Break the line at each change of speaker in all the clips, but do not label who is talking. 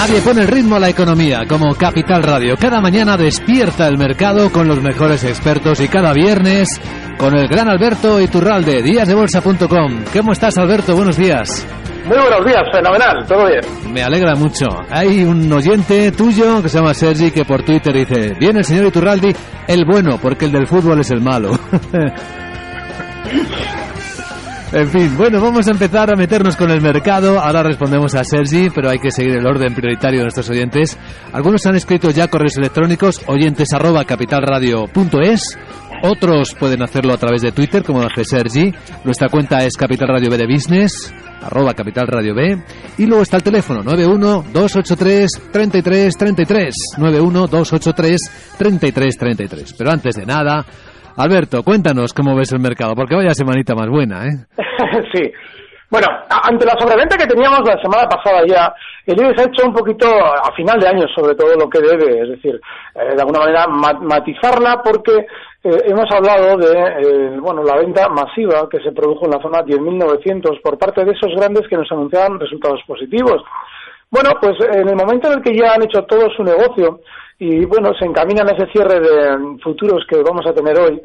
Nadie pone el ritmo a la economía como Capital Radio. Cada mañana despierta el mercado con los mejores expertos y cada viernes con el gran Alberto Iturralde, díasdebolsa.com. ¿Cómo estás, Alberto? Buenos días.
Muy buenos días, fenomenal, todo bien.
Me alegra mucho. Hay un oyente tuyo que se llama Sergi que por Twitter dice, viene el señor Iturraldi, el bueno, porque el del fútbol es el malo. En fin, bueno, vamos a empezar a meternos con el mercado. Ahora respondemos a Sergi, pero hay que seguir el orden prioritario de nuestros oyentes. Algunos han escrito ya correos electrónicos, oyentes arroba capitalradio.es. Otros pueden hacerlo a través de Twitter, como hace Sergi. Nuestra cuenta es Capital Radio B de Business, arroba Capital Radio B. Y luego está el teléfono, 91-283-3333. 91-283-3333. Pero antes de nada, Alberto, cuéntanos cómo ves el mercado, porque vaya semanita más buena, ¿eh?
sí. Bueno, ante la sobreventa que teníamos la semana pasada ya, el IBEX ha hecho un poquito a final de año sobre todo lo que debe, es decir, eh, de alguna manera matizarla porque eh, hemos hablado de eh, bueno la venta masiva que se produjo en la zona 10.900 por parte de esos grandes que nos anunciaban resultados positivos. Bueno, pues en el momento en el que ya han hecho todo su negocio y bueno, se encaminan a ese cierre de futuros que vamos a tener hoy,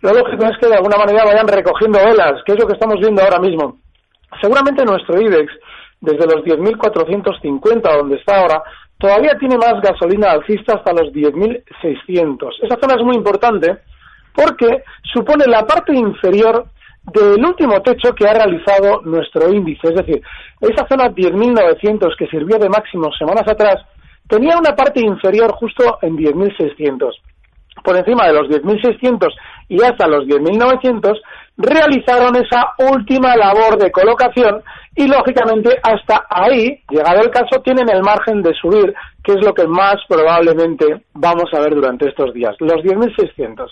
lo lógico es que de alguna manera vayan recogiendo velas, que es lo que estamos viendo ahora mismo. Seguramente nuestro IBEX, desde los 10.450, donde está ahora, todavía tiene más gasolina alcista hasta los 10.600. Esa zona es muy importante porque supone la parte inferior del último techo que ha realizado nuestro índice. Es decir, esa zona 10.900 que sirvió de máximo semanas atrás tenía una parte inferior justo en 10.600. Por encima de los 10.600 y hasta los 10.900 realizaron esa última labor de colocación y lógicamente hasta ahí, llegado el caso, tienen el margen de subir, que es lo que más probablemente vamos a ver durante estos días, los 10.600.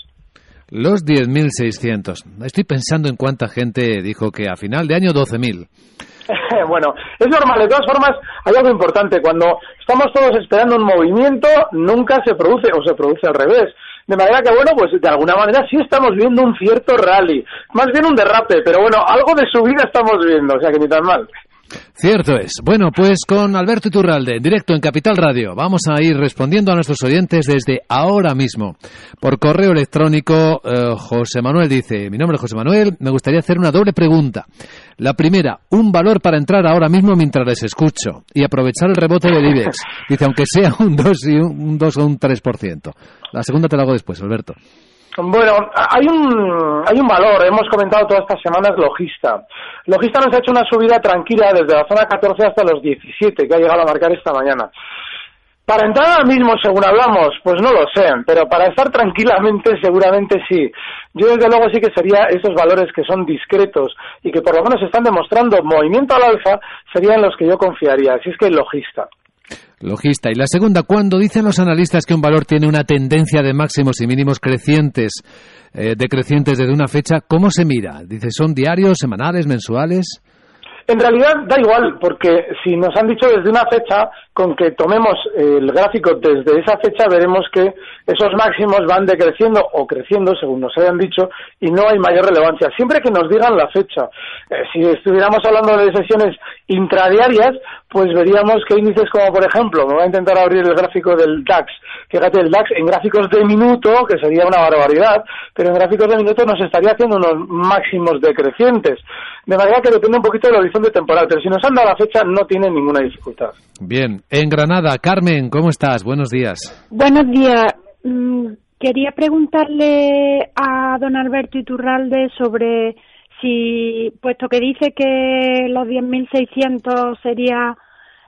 Los 10.600. Estoy pensando en cuánta gente dijo que a final de año 12.000.
bueno, es normal. De todas formas, hay algo importante. Cuando estamos todos esperando un movimiento, nunca se produce o se produce al revés. De manera que, bueno, pues de alguna manera sí estamos viendo un cierto rally. Más bien un derrape, pero bueno, algo de subida estamos viendo, o sea que ni tan mal.
Cierto es. Bueno, pues con Alberto Iturralde, en directo en Capital Radio, vamos a ir respondiendo a nuestros oyentes desde ahora mismo. Por correo electrónico, eh, José Manuel dice, mi nombre es José Manuel, me gustaría hacer una doble pregunta. La primera, un valor para entrar ahora mismo mientras les escucho y aprovechar el rebote del IBEX. Dice, aunque sea un 2, y un 2 o un 3%. La segunda te la hago después, Alberto.
Bueno, hay un, hay un valor, hemos comentado todas estas semanas, Logista. Logista nos ha hecho una subida tranquila desde la zona 14 hasta los 17, que ha llegado a marcar esta mañana. Para entrar ahora mismo, según hablamos, pues no lo sé, pero para estar tranquilamente seguramente sí. Yo desde luego sí que sería esos valores que son discretos y que por lo menos están demostrando movimiento al alfa, serían los que yo confiaría. Así es que logista.
Logista. Y la segunda, ¿cuándo dicen los analistas que un valor tiene una tendencia de máximos y mínimos crecientes, eh, decrecientes desde una fecha, ¿cómo se mira? Dice, ¿son diarios, semanales, mensuales?
En realidad da igual, porque si nos han dicho desde una fecha, con que tomemos el gráfico desde esa fecha, veremos que esos máximos van decreciendo o creciendo, según nos hayan dicho, y no hay mayor relevancia. Siempre que nos digan la fecha. Eh, si estuviéramos hablando de sesiones intradiarias, pues veríamos que índices como, por ejemplo, me voy a intentar abrir el gráfico del DAX. Fíjate, el DAX en gráficos de minuto, que sería una barbaridad, pero en gráficos de minuto nos estaría haciendo unos máximos decrecientes. De manera que depende un poquito del horizonte temporal, pero si nos han dado la fecha no tiene ninguna dificultad.
Bien, en Granada, Carmen, ¿cómo estás? Buenos días.
Buenos días. Mm, quería preguntarle a don Alberto Iturralde sobre si, puesto que dice que los 10.600 sería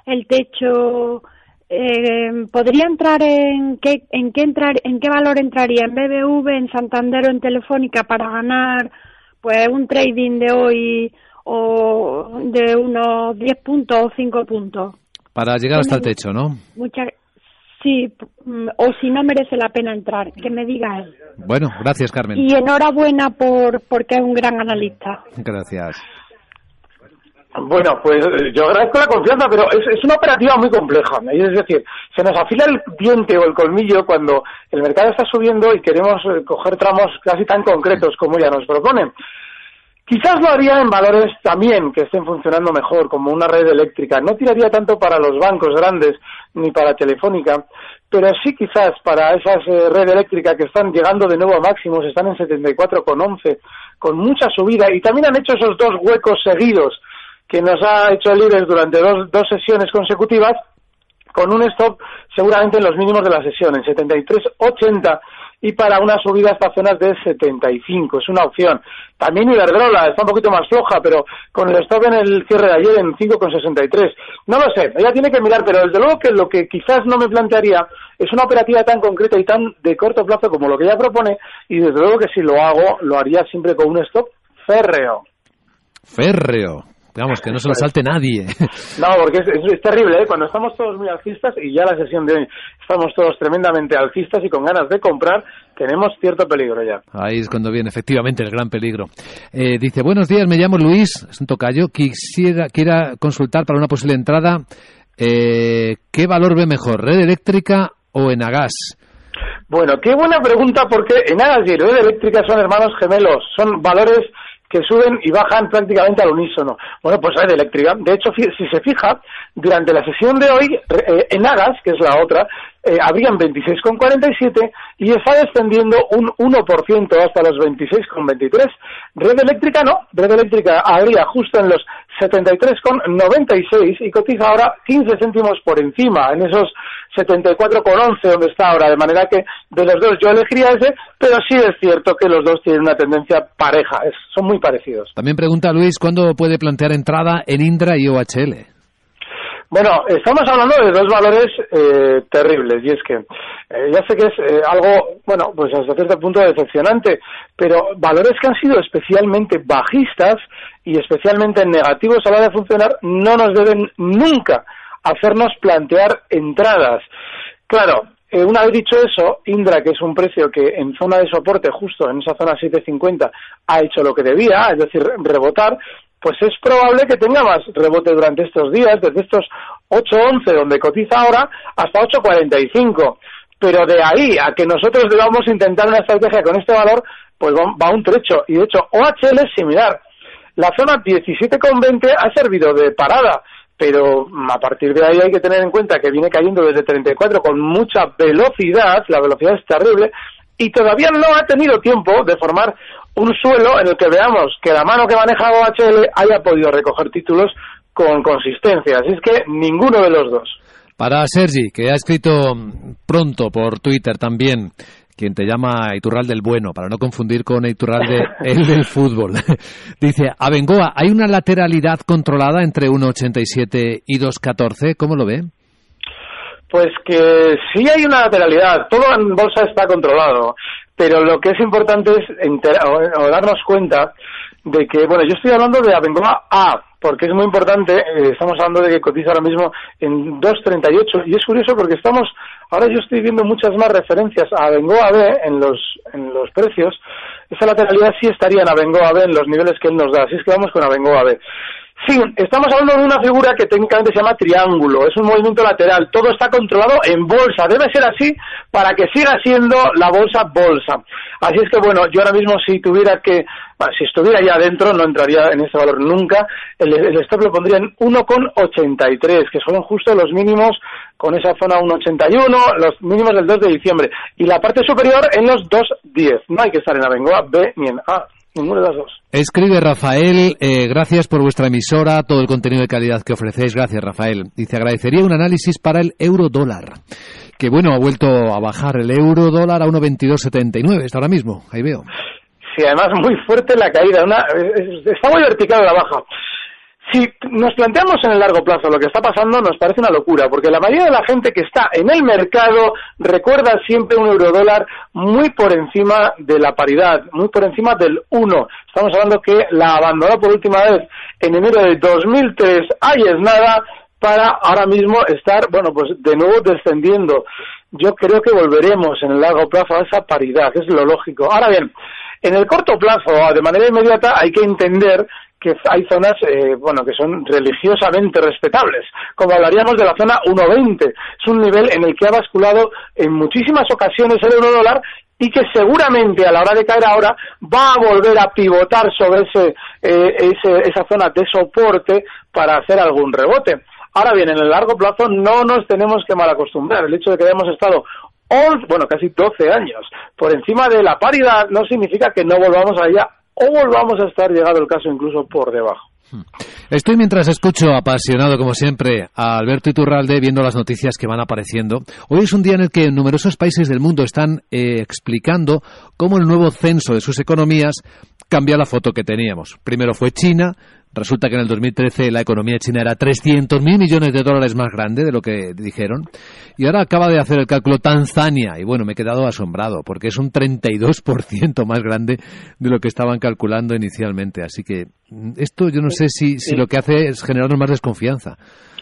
el techo, eh, ¿podría entrar en qué, en qué entrar, en qué valor entraría en BBV, en Santander o en Telefónica para ganar, pues un trading de hoy o de unos 10 puntos o 5 puntos?
Para llegar hasta el techo, ¿no?
Muchas Sí, mm, o si no merece la pena entrar, que me diga él.
Bueno, gracias Carmen.
Y enhorabuena por porque es un gran analista.
Gracias.
Bueno, pues eh, yo agradezco la confianza, pero es, es, una operativa muy compleja. Es decir, se nos afila el diente o el colmillo cuando el mercado está subiendo y queremos eh, coger tramos casi tan concretos como ya nos proponen. Quizás lo haría en valores también que estén funcionando mejor, como una red eléctrica. No tiraría tanto para los bancos grandes ni para Telefónica, pero sí quizás para esas eh, red eléctrica que están llegando de nuevo a máximos, están en 74,11, con mucha subida y también han hecho esos dos huecos seguidos que nos ha hecho libres durante dos, dos sesiones consecutivas, con un stop seguramente en los mínimos de la sesión, en 73.80 y para una subida hasta zonas de 75. Es una opción. También Iberdrola está un poquito más floja, pero con el stop en el cierre de ayer en 5,63. No lo sé, ella tiene que mirar, pero desde luego que lo que quizás no me plantearía es una operativa tan concreta y tan de corto plazo como lo que ella propone, y desde luego que si lo hago, lo haría siempre con un stop férreo.
Férreo. Digamos, que no se lo salte nadie.
No, porque es, terrible, ¿eh? Cuando estamos todos muy alcistas, y ya la sesión de hoy estamos todos tremendamente alcistas y con ganas de comprar, tenemos cierto peligro ya.
Ahí es cuando viene efectivamente el gran peligro. Eh, dice, buenos días, me llamo Luis, es un tocayo, quisiera quiera consultar para una posible entrada, eh, ¿qué valor ve mejor, red eléctrica o en agas?
Bueno, qué buena pregunta porque en agas y red eléctrica son hermanos gemelos, son valores que suben y bajan prácticamente al unísono. Bueno, pues red eléctrica. De hecho, si se fija, durante la sesión de hoy, eh, en Agas, que es la otra, eh, habrían 26,47 y está descendiendo un 1% hasta los 26,23. Red eléctrica no, red eléctrica habría justo en los 73,96 y cotiza ahora 15 céntimos por encima, en esos 74,11 donde está ahora, de manera que de los dos yo elegiría ese, pero sí es cierto que los dos tienen una tendencia pareja, son muy parecidos.
También pregunta Luis, ¿cuándo puede plantear entrada en Indra y OHL?
Bueno, estamos hablando de dos valores eh, terribles y es que eh, ya sé que es eh, algo, bueno, pues hasta cierto punto decepcionante, pero valores que han sido especialmente bajistas y especialmente negativos a la hora de funcionar no nos deben nunca hacernos plantear entradas. Claro, una vez dicho eso, Indra, que es un precio que en zona de soporte, justo en esa zona 750, ha hecho lo que debía, es decir, rebotar, pues es probable que tenga más rebote durante estos días, desde estos 8.11 donde cotiza ahora hasta 8.45. Pero de ahí a que nosotros debamos intentar una estrategia con este valor, pues va un trecho. Y de hecho, OHL es similar. La zona 17,20 ha servido de parada, pero a partir de ahí hay que tener en cuenta que viene cayendo desde 34 con mucha velocidad, la velocidad es terrible, y todavía no ha tenido tiempo de formar un suelo en el que veamos que la mano que maneja OHL haya podido recoger títulos con consistencia. Así es que ninguno de los dos.
Para Sergi, que ha escrito pronto por Twitter también, quien te llama Iturral del Bueno, para no confundir con Iturral el del fútbol. Dice, Abengoa, ¿hay una lateralidad controlada entre 1,87 y 2,14? ¿Cómo lo ve?
Pues que sí hay una lateralidad, todo en bolsa está controlado, pero lo que es importante es o, darnos cuenta de que, bueno, yo estoy hablando de Abengoa A, porque es muy importante, eh, estamos hablando de que cotiza ahora mismo en 2.38 y es curioso porque estamos, ahora yo estoy viendo muchas más referencias a Abengoa B en los, en los precios, esa lateralidad sí estaría en Abengoa B en los niveles que él nos da, así es que vamos con Abengoa B. Sí, estamos hablando de una figura que técnicamente se llama triángulo, es un movimiento lateral, todo está controlado en bolsa, debe ser así para que siga siendo la bolsa bolsa. Así es que bueno, yo ahora mismo si tuviera que, si estuviera ya adentro no entraría en ese valor nunca, el, stop lo pondría en 1,83, que son justo los mínimos con esa zona 1,81, los mínimos del 2 de diciembre, y la parte superior en los 2,10. No hay que estar en Abengoa B ni en A. De dos.
Escribe Rafael, eh, gracias por vuestra emisora, todo el contenido de calidad que ofrecéis. Gracias, Rafael. Dice, agradecería un análisis para el euro dólar. Que bueno, ha vuelto a bajar el euro dólar a 1,2279, está ahora mismo. Ahí veo.
Sí, además muy fuerte la caída. Una, está muy vertical la baja. Si nos planteamos en el largo plazo lo que está pasando, nos parece una locura, porque la mayoría de la gente que está en el mercado recuerda siempre un eurodólar muy por encima de la paridad, muy por encima del 1. Estamos hablando que la abandonó por última vez en enero de 2003, ahí es nada, para ahora mismo estar, bueno, pues de nuevo descendiendo. Yo creo que volveremos en el largo plazo a esa paridad, es lo lógico. Ahora bien, en el corto plazo, de manera inmediata, hay que entender que hay zonas, eh, bueno, que son religiosamente respetables, como hablaríamos de la zona 1.20. Es un nivel en el que ha basculado en muchísimas ocasiones el euro dólar y que seguramente a la hora de caer ahora va a volver a pivotar sobre ese, eh, esa zona de soporte para hacer algún rebote. Ahora bien, en el largo plazo no nos tenemos que mal acostumbrar. El hecho de que hayamos estado 11, bueno, casi 12 años por encima de la paridad no significa que no volvamos allá o volvamos a estar, llegado el caso, incluso por debajo. Hmm.
Estoy mientras escucho apasionado, como siempre, a Alberto Iturralde viendo las noticias que van apareciendo. Hoy es un día en el que numerosos países del mundo están eh, explicando cómo el nuevo censo de sus economías cambia la foto que teníamos. Primero fue China, Resulta que en el 2013 la economía china era 300.000 millones de dólares más grande de lo que dijeron. Y ahora acaba de hacer el cálculo Tanzania. Y bueno, me he quedado asombrado porque es un 32% más grande de lo que estaban calculando inicialmente. Así que mm, esto yo no sé si, si lo que hace es generarnos más desconfianza.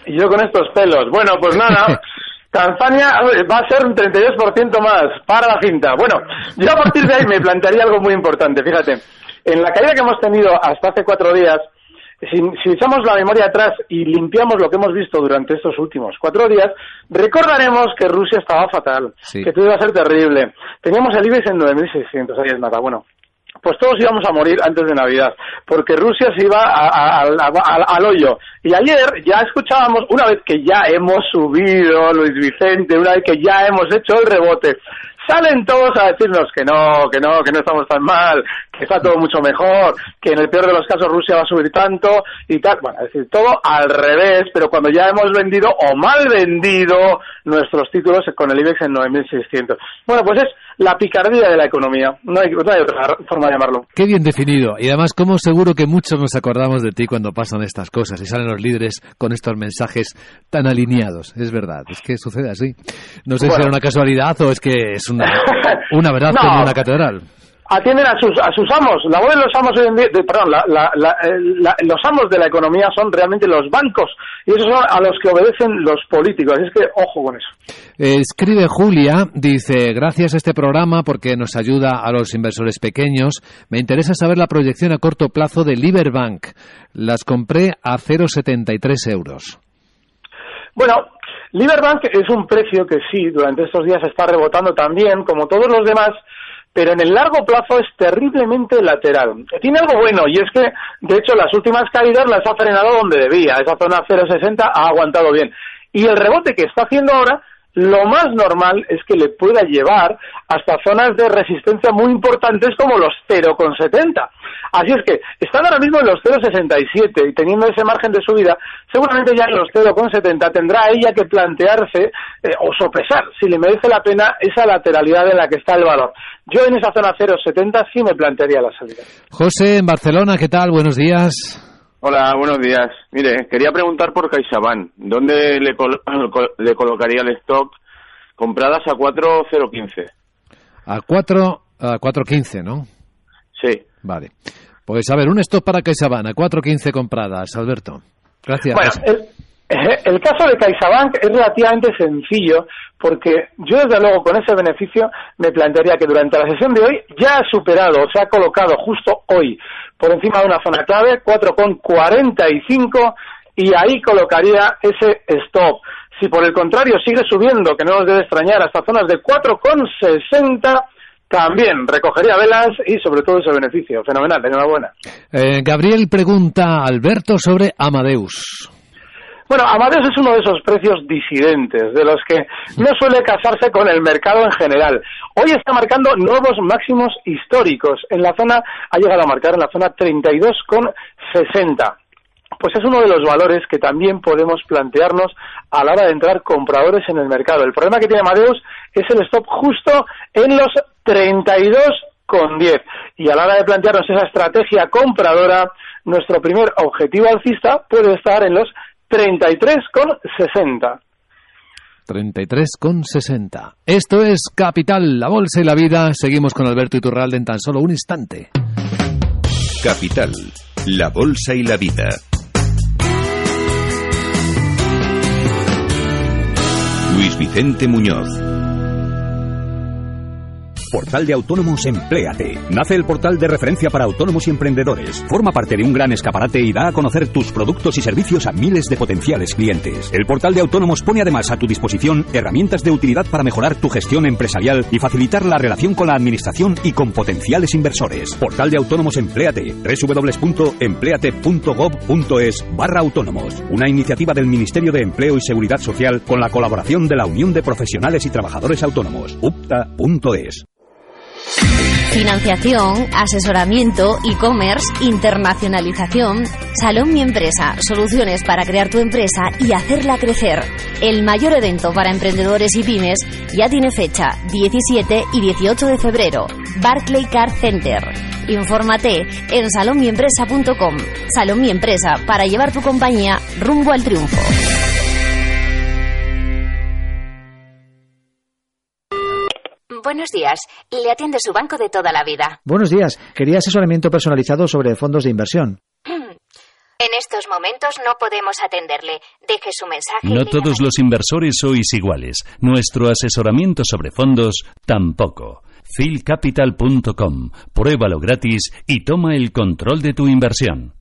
Y yo con estos pelos. Bueno, pues nada. Tanzania va a ser un 32% más para la cinta. Bueno, yo a partir de ahí me plantearía algo muy importante. Fíjate, en la caída que hemos tenido hasta hace cuatro días, si, echamos la memoria atrás y limpiamos lo que hemos visto durante estos últimos cuatro días, recordaremos que Rusia estaba fatal, que todo iba a ser terrible. Teníamos el IBEX en 9.600, ahí es nada. Bueno, pues todos íbamos a morir antes de Navidad, porque Rusia se iba al hoyo. Y ayer ya escuchábamos, una vez que ya hemos subido, Luis Vicente, una vez que ya hemos hecho el rebote, salen todos a decirnos que no, que no, que no estamos tan mal, que está todo mucho mejor, que en el peor de los casos Rusia va a subir tanto y tal. Bueno, es decir, todo al revés, pero cuando ya hemos vendido o mal vendido nuestros títulos con el IBEX en 9.600. Bueno, pues es la picardía de la economía. No hay, no hay, otra forma de llamarlo.
Qué bien definido. Y además, como seguro que muchos nos acordamos de ti cuando pasan estas cosas y salen los líderes con estos mensajes tan alineados. Es verdad, es que sucede así. No sé si era una casualidad o es que es una, una verdad como una catedral
atienden a sus, a sus amos. La voz de los amos perdón, los amos de la economía son realmente los bancos y esos son a los que obedecen los políticos. Así es que ojo con eso.
Escribe Julia, dice, gracias a este programa porque nos ayuda a los inversores pequeños. Me interesa saber la proyección a corto plazo de Liberbank. Las compré a 0,73 euros.
Bueno, Liberbank es un precio que sí, durante estos días está rebotando también, como todos los demás, pero en el largo plazo es terriblemente lateral. Tiene algo bueno y es que, de hecho, las últimas caídas las ha frenado donde debía. Esa zona 0,60 ha aguantado bien. Y el rebote que está haciendo ahora lo más normal es que le pueda llevar hasta zonas de resistencia muy importantes como los 0,70. Así es que, están ahora mismo en los 0,67 y teniendo ese margen de subida, seguramente ya en los 0,70 tendrá ella que plantearse eh, o sopesar si le merece la pena esa lateralidad en la que está el valor. Yo en esa zona 0,70 sí me plantearía la salida.
José, en Barcelona, ¿qué tal? Buenos días.
Hola, buenos días. Mire, quería preguntar por CaixaBank. ¿Dónde le, le colocaría el stock compradas a 4.015?
A 4 a 4.15, ¿no?
Sí.
Vale. Pues a ver, un stop para CaixaBank a 4.15 compradas, Alberto. Gracias.
Bueno, el, caso de CaixaBank es relativamente sencillo porque yo desde luego con ese beneficio me plantearía que durante la sesión de hoy ya ha superado, o se ha colocado justo hoy por encima de una zona clave, 4,45 y ahí colocaría ese stop. Si por el contrario sigue subiendo, que no nos debe extrañar, hasta zonas de 4,60, también recogería velas y sobre todo ese beneficio. Fenomenal, enhorabuena.
Eh, Gabriel pregunta a Alberto sobre Amadeus.
Bueno, Amadeus es uno de esos precios disidentes, de los que no suele casarse con el mercado en general. Hoy está marcando nuevos máximos históricos. En la zona, ha llegado a marcar en la zona 32,60 pues es uno de los valores que también podemos plantearnos a la hora de entrar compradores en el mercado. El problema que tiene Amadeus es el stop justo en los 32,10. Y a la hora de plantearnos esa estrategia compradora, nuestro primer objetivo alcista puede estar en los 33,60.
33,60. Esto es Capital, la Bolsa y la Vida. Seguimos con Alberto Iturralde en tan solo un instante.
Capital, la Bolsa y la Vida. Luis Vicente Muñoz.
Portal de Autónomos Empléate. Nace el portal de referencia para autónomos y emprendedores. Forma parte de un gran escaparate y da a conocer tus productos y servicios a miles de potenciales clientes. El portal de Autónomos pone además a tu disposición herramientas de utilidad para mejorar tu gestión empresarial y facilitar la relación con la administración y con potenciales inversores. Portal de Autónomos Empléate. www.empleate.gov.es barra autónomos. Una iniciativa del Ministerio de Empleo y Seguridad Social con la colaboración de la Unión de Profesionales y Trabajadores Autónomos. UPTA.es.
Financiación, asesoramiento, e-commerce, internacionalización. Salón Mi Empresa, soluciones para crear tu empresa y hacerla crecer. El mayor evento para emprendedores y pymes ya tiene fecha, 17 y 18 de febrero. Barclay Car Center. Infórmate en salonmiempresa.com. Salón Mi Empresa, para llevar tu compañía rumbo al triunfo.
Buenos días. Le atiende su banco de toda la vida.
Buenos días. Quería asesoramiento personalizado sobre fondos de inversión.
En estos momentos no podemos atenderle. Deje su mensaje.
No todos los inversores sois iguales. Nuestro asesoramiento sobre fondos tampoco. philcapital.com. Pruébalo gratis y toma el control de tu inversión.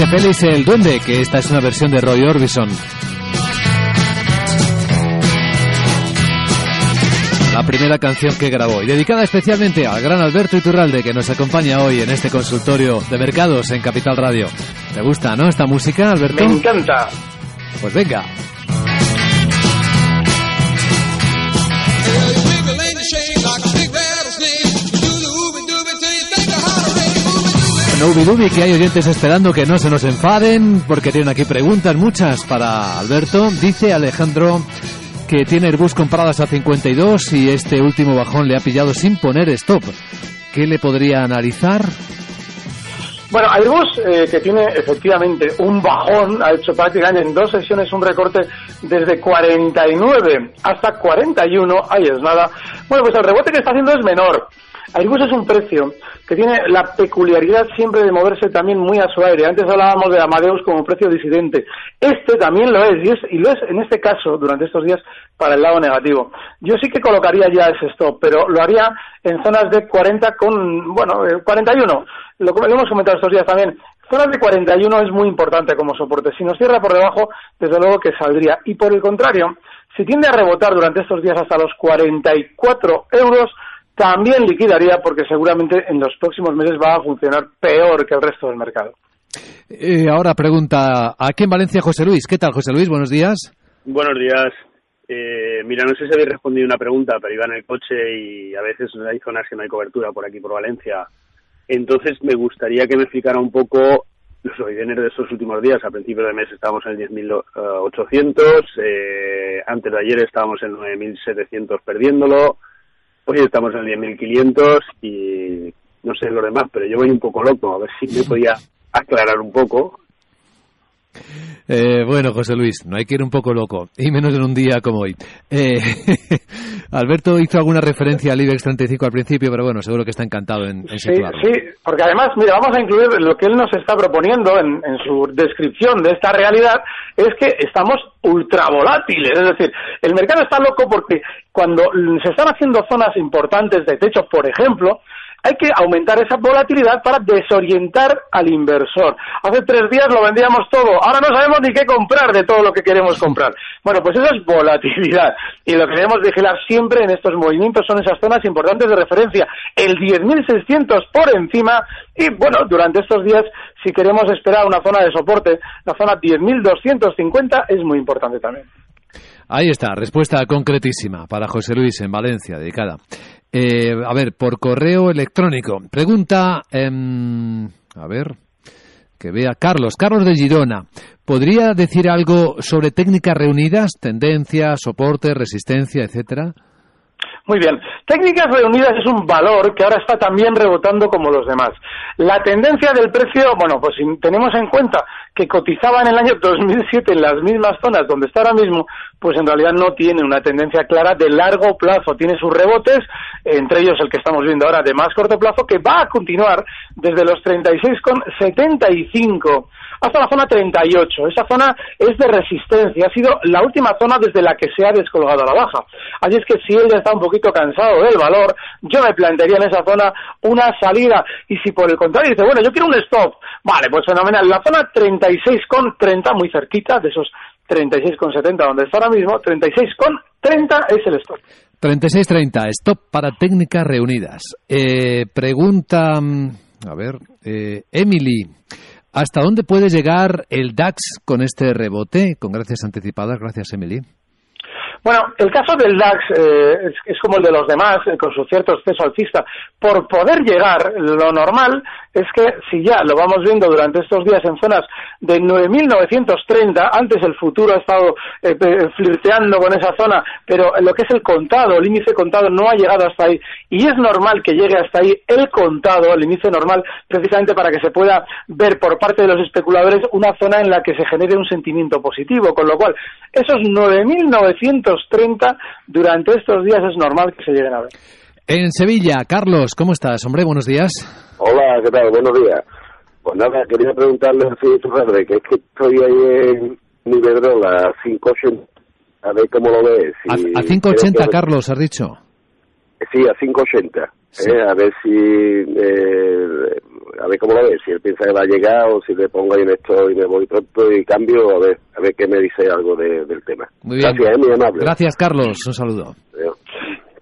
Dice Félix el Duende que esta es una versión de Roy Orbison. La primera canción que grabó y dedicada especialmente al gran Alberto Iturralde que nos acompaña hoy en este consultorio de mercados en Capital Radio. ¿Te gusta, no, esta música, Alberto?
Me encanta.
Pues venga. Nubi Dubi, que hay oyentes esperando que no se nos enfaden, porque tienen aquí preguntas, muchas para Alberto. Dice Alejandro que tiene Airbus compradas a 52 y este último bajón le ha pillado sin poner stop. ¿Qué le podría analizar?
Bueno, Airbus, eh, que tiene efectivamente un bajón, ha hecho prácticamente en dos sesiones un recorte desde 49 hasta 41, ahí es nada. Bueno, pues el rebote que está haciendo es menor. Airbus es un precio que tiene la peculiaridad siempre de moverse también muy a su aire. Antes hablábamos de Amadeus como precio disidente. Este también lo es y, es, y lo es en este caso, durante estos días, para el lado negativo. Yo sí que colocaría ya ese stop, pero lo haría en zonas de 40 con, bueno, 41. Lo, lo hemos comentado estos días también. Zonas de 41 es muy importante como soporte. Si nos cierra por debajo, desde luego que saldría. Y por el contrario, si tiende a rebotar durante estos días hasta los 44 euros, también liquidaría porque seguramente en los próximos meses va a funcionar peor que el resto del mercado.
Eh, ahora pregunta, aquí en Valencia José Luis. ¿Qué tal José Luis? Buenos días.
Buenos días. Eh, mira, no sé si habéis respondido una pregunta, pero iba en el coche y a veces hay zonas que no hay cobertura por aquí, por Valencia. Entonces me gustaría que me explicara un poco los orígenes de estos últimos días. A principio de mes estábamos en 10.800, eh, antes de ayer estábamos en 9.700 perdiéndolo, hoy estamos en 10.500 y no sé lo demás, pero yo voy un poco loco, a ver si me podía aclarar un poco.
Eh, bueno, José Luis, no hay que ir un poco loco, y menos en un día como hoy. Eh, Alberto hizo alguna referencia al IBEX 35 al principio, pero bueno, seguro que está encantado en, en
Sí, sí, porque además, mira, vamos a incluir lo que él nos está proponiendo en, en su descripción de esta realidad, es que estamos ultra volátiles, es decir, el mercado está loco porque cuando se están haciendo zonas importantes de techo, por ejemplo, hay que aumentar esa volatilidad para desorientar al inversor. Hace tres días lo vendíamos todo, ahora no sabemos ni qué comprar de todo lo que queremos comprar. Bueno, pues eso es volatilidad y lo que debemos vigilar siempre en estos movimientos son esas zonas importantes de referencia, el 10.600 por encima y bueno, durante estos días si queremos esperar una zona de soporte, la zona 10.250 es muy importante también.
Ahí está, respuesta concretísima para José Luis en Valencia, dedicada. Eh, a ver, por correo electrónico. Pregunta, em, a ver, que vea Carlos, Carlos de Girona. ¿Podría decir algo sobre técnicas reunidas, tendencia, soporte, resistencia, etcétera?
Muy bien. Técnicas reunidas es un valor que ahora está también rebotando como los demás. La tendencia del precio, bueno, pues si tenemos en cuenta que cotizaba en el año 2007 en las mismas zonas donde está ahora mismo, pues en realidad no tiene una tendencia clara de largo plazo. Tiene sus rebotes, entre ellos el que estamos viendo ahora de más corto plazo, que va a continuar desde los 36,75 hasta la zona 38. Esa zona es de resistencia, ha sido la última zona desde la que se ha descolgado la baja. Así es que si él ya está un poquito cansado del valor, yo me plantearía en esa zona una salida. Y si por el contrario dice, bueno, yo quiero un stop, vale, pues fenomenal. La zona 36,30, muy cerquita de esos 36,70 donde está ahora mismo, 36,30 es el stop.
36.30, stop para técnicas reunidas. Eh, pregunta, mm, a ver, eh, Emily, ¿hasta dónde puede llegar el DAX con este rebote? Con gracias anticipadas, gracias Emily.
Bueno, el caso del DAX eh, es, como el de los demás, eh, con su cierto exceso alcista. Por poder llegar, lo normal es que si ya lo vamos viendo durante estos días en zonas de 9.930, antes el futuro ha estado eh, flirteando con esa zona, pero lo que es el contado, el índice contado no ha llegado hasta ahí. Y es normal que llegue hasta ahí el contado, el índice normal, precisamente para que se pueda ver por parte de los especuladores una zona en la que se genere un sentimiento positivo. Con lo cual, esos 9.900 30 durante estos días es normal que se lleguen a ver.
En Sevilla, Carlos, ¿cómo estás? Hombre, buenos días.
Hola, ¿qué tal? Buenos días. Pues nada, quería preguntarle a padre, que es que estoy ahí en Iberdrola a 5.80, a ver cómo lo ves.
a, 5.80, Carlos, has dicho.
Sí, a 5.80. Eh, a ver si eh, a ver cómo lo ves, si él piensa que va a llegar o si le pongo ahí en esto y me voy pronto y cambio, a ver, a ver qué me dice algo del tema.
Muy bien.
Gracias, eh, muy amable.
Gracias, Carlos. Un saludo.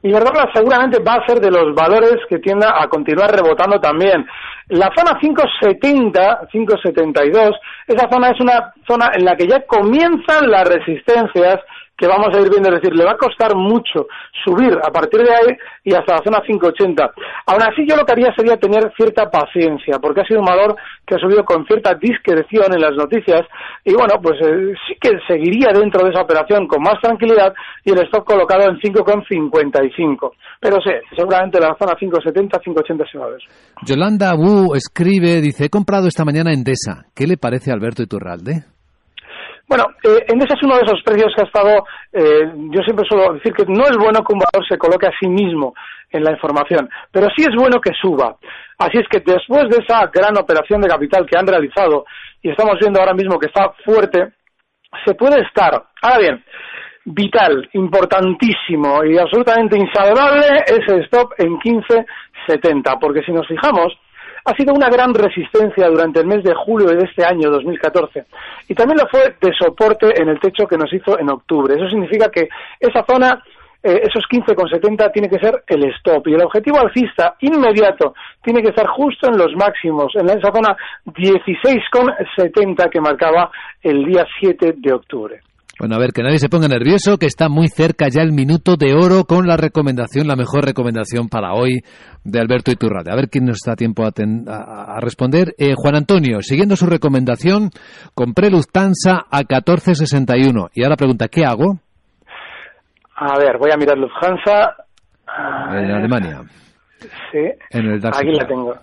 Verdad, seguramente va a ser de los valores que tienda a continuar rebotando también. La zona 570, 572, esa zona es una zona en la que ya comienzan las resistencias que vamos a ir viendo, es decir, le va a costar mucho subir a partir de ahí y hasta la zona 580. Aún así, yo lo que haría sería tener cierta paciencia, porque ha sido un valor que ha subido con cierta discreción en las noticias y bueno, pues eh, sí que seguiría dentro de esa operación con más tranquilidad y el stock colocado en 5,55. Pero sí, seguramente la zona 570, 580 se va a ver.
Yolanda Wu escribe, dice, he comprado esta mañana Endesa. ¿Qué le parece a Alberto Iturralde?
Bueno, eh, Endesa es uno de esos precios que ha estado, eh, yo siempre suelo decir que no es bueno que un valor se coloque a sí mismo en la información, pero sí es bueno que suba. Así es que después de esa gran operación de capital que han realizado, y estamos viendo ahora mismo que está fuerte, se puede estar. Ahora bien, vital, importantísimo y absolutamente insalvable ese stop en 15.70, porque si nos fijamos, ha sido una gran resistencia durante el mes de julio de este año 2014 y también lo fue de soporte en el techo que nos hizo en octubre. Eso significa que esa zona eh, esos 15,70 tiene que ser el stop y el objetivo alcista inmediato tiene que estar justo en los máximos, en esa zona 16,70 que marcaba el día 7 de octubre.
Bueno, a ver, que nadie se ponga nervioso, que está muy cerca ya el minuto de oro con la recomendación, la mejor recomendación para hoy de Alberto Iturralde. A ver quién nos da tiempo a, responder. Eh, Juan Antonio, siguiendo su recomendación, compré Lufthansa a 14.61. Y ahora pregunta, ¿qué hago?
A ver, voy a mirar Lufthansa.
En Alemania.
Sí.
En el
Aquí la tengo.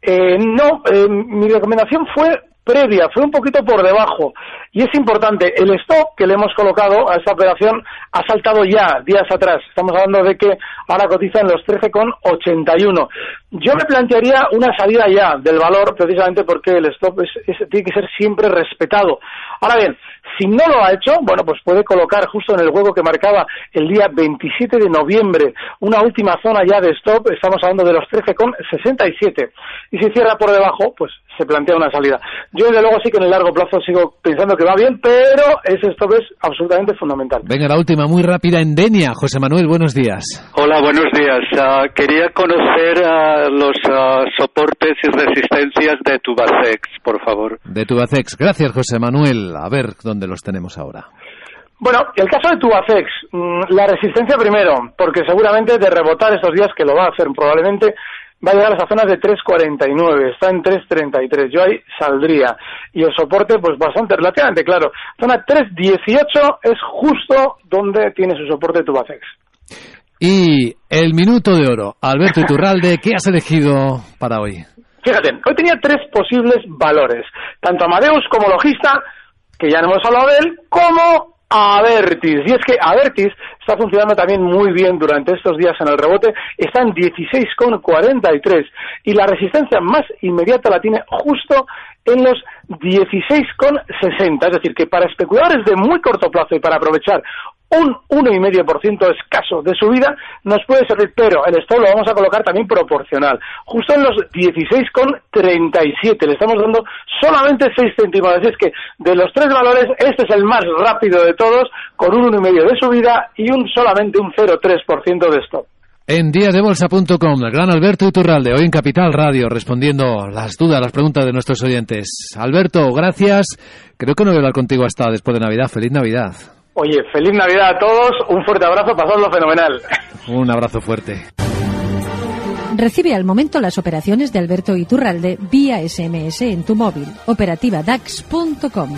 Eh, no, eh, mi recomendación fue previa, fue un poquito por debajo. Y es importante, el stop que le hemos colocado a esta operación ha saltado ya días atrás. Estamos hablando de que ahora cotiza en los 13,81. Yo me plantearía una salida ya del valor precisamente porque el stop tiene que ser siempre respetado. Ahora bien, si no lo ha hecho, bueno, pues puede colocar justo en el juego que marcaba el día 27 de noviembre una última zona ya de stop, estamos hablando de los 13,67. Y si cierra por debajo, pues se plantea una salida. Yo desde luego sí que en el largo plazo sigo pensando que va bien, pero ese stop es absolutamente fundamental.
Venga, la última, muy rápida en Denia. José Manuel, buenos días.
Hola, buenos días. Ah, quería conocer ah, los ah, soportes y resistencias de Tubacex, por favor.
De Tubacex. Gracias, José Manuel. A ver dónde los tenemos ahora.
Bueno, el caso de Tubacex, mm, la resistencia primero, porque seguramente de rebotar estos días, que lo va a hacer probablemente, va a llegar a las zonas de 3.49, está en 3.33, yo ahí saldría. Y el soporte, pues bastante relativamente claro. Zona 3.18 es justo donde tiene su soporte Tubacex.
Y el minuto de oro, Alberto Iturralde, ¿qué has elegido para hoy?
Fíjate, hoy tenía tres posibles valores, tanto Amadeus como Logista, que ya no hemos hablado de él, como Avertis. Y es que Avertis está funcionando también muy bien durante estos días en el rebote, está en 16,43 y la resistencia más inmediata la tiene justo en los 16,60. Es decir, que para especuladores de muy corto plazo y para aprovechar un 1,5% escaso de subida nos puede servir, pero el stop lo vamos a colocar también proporcional, justo en los 16,37. Le estamos dando solamente 6 céntimos. Así es que de los tres valores, este es el más rápido de todos, con un 1,5% de subida y un solamente un 0,3% de stop.
En díasdebolsa.com, el gran Alberto Iturralde, hoy en Capital Radio, respondiendo las dudas, las preguntas de nuestros oyentes. Alberto, gracias. Creo que no voy a hablar contigo hasta después de Navidad. Feliz Navidad.
Oye, feliz Navidad a todos, un fuerte abrazo, pasadlo fenomenal.
Un abrazo fuerte.
Recibe al momento las operaciones de Alberto Iturralde vía SMS en tu móvil. Operativa DAX.com.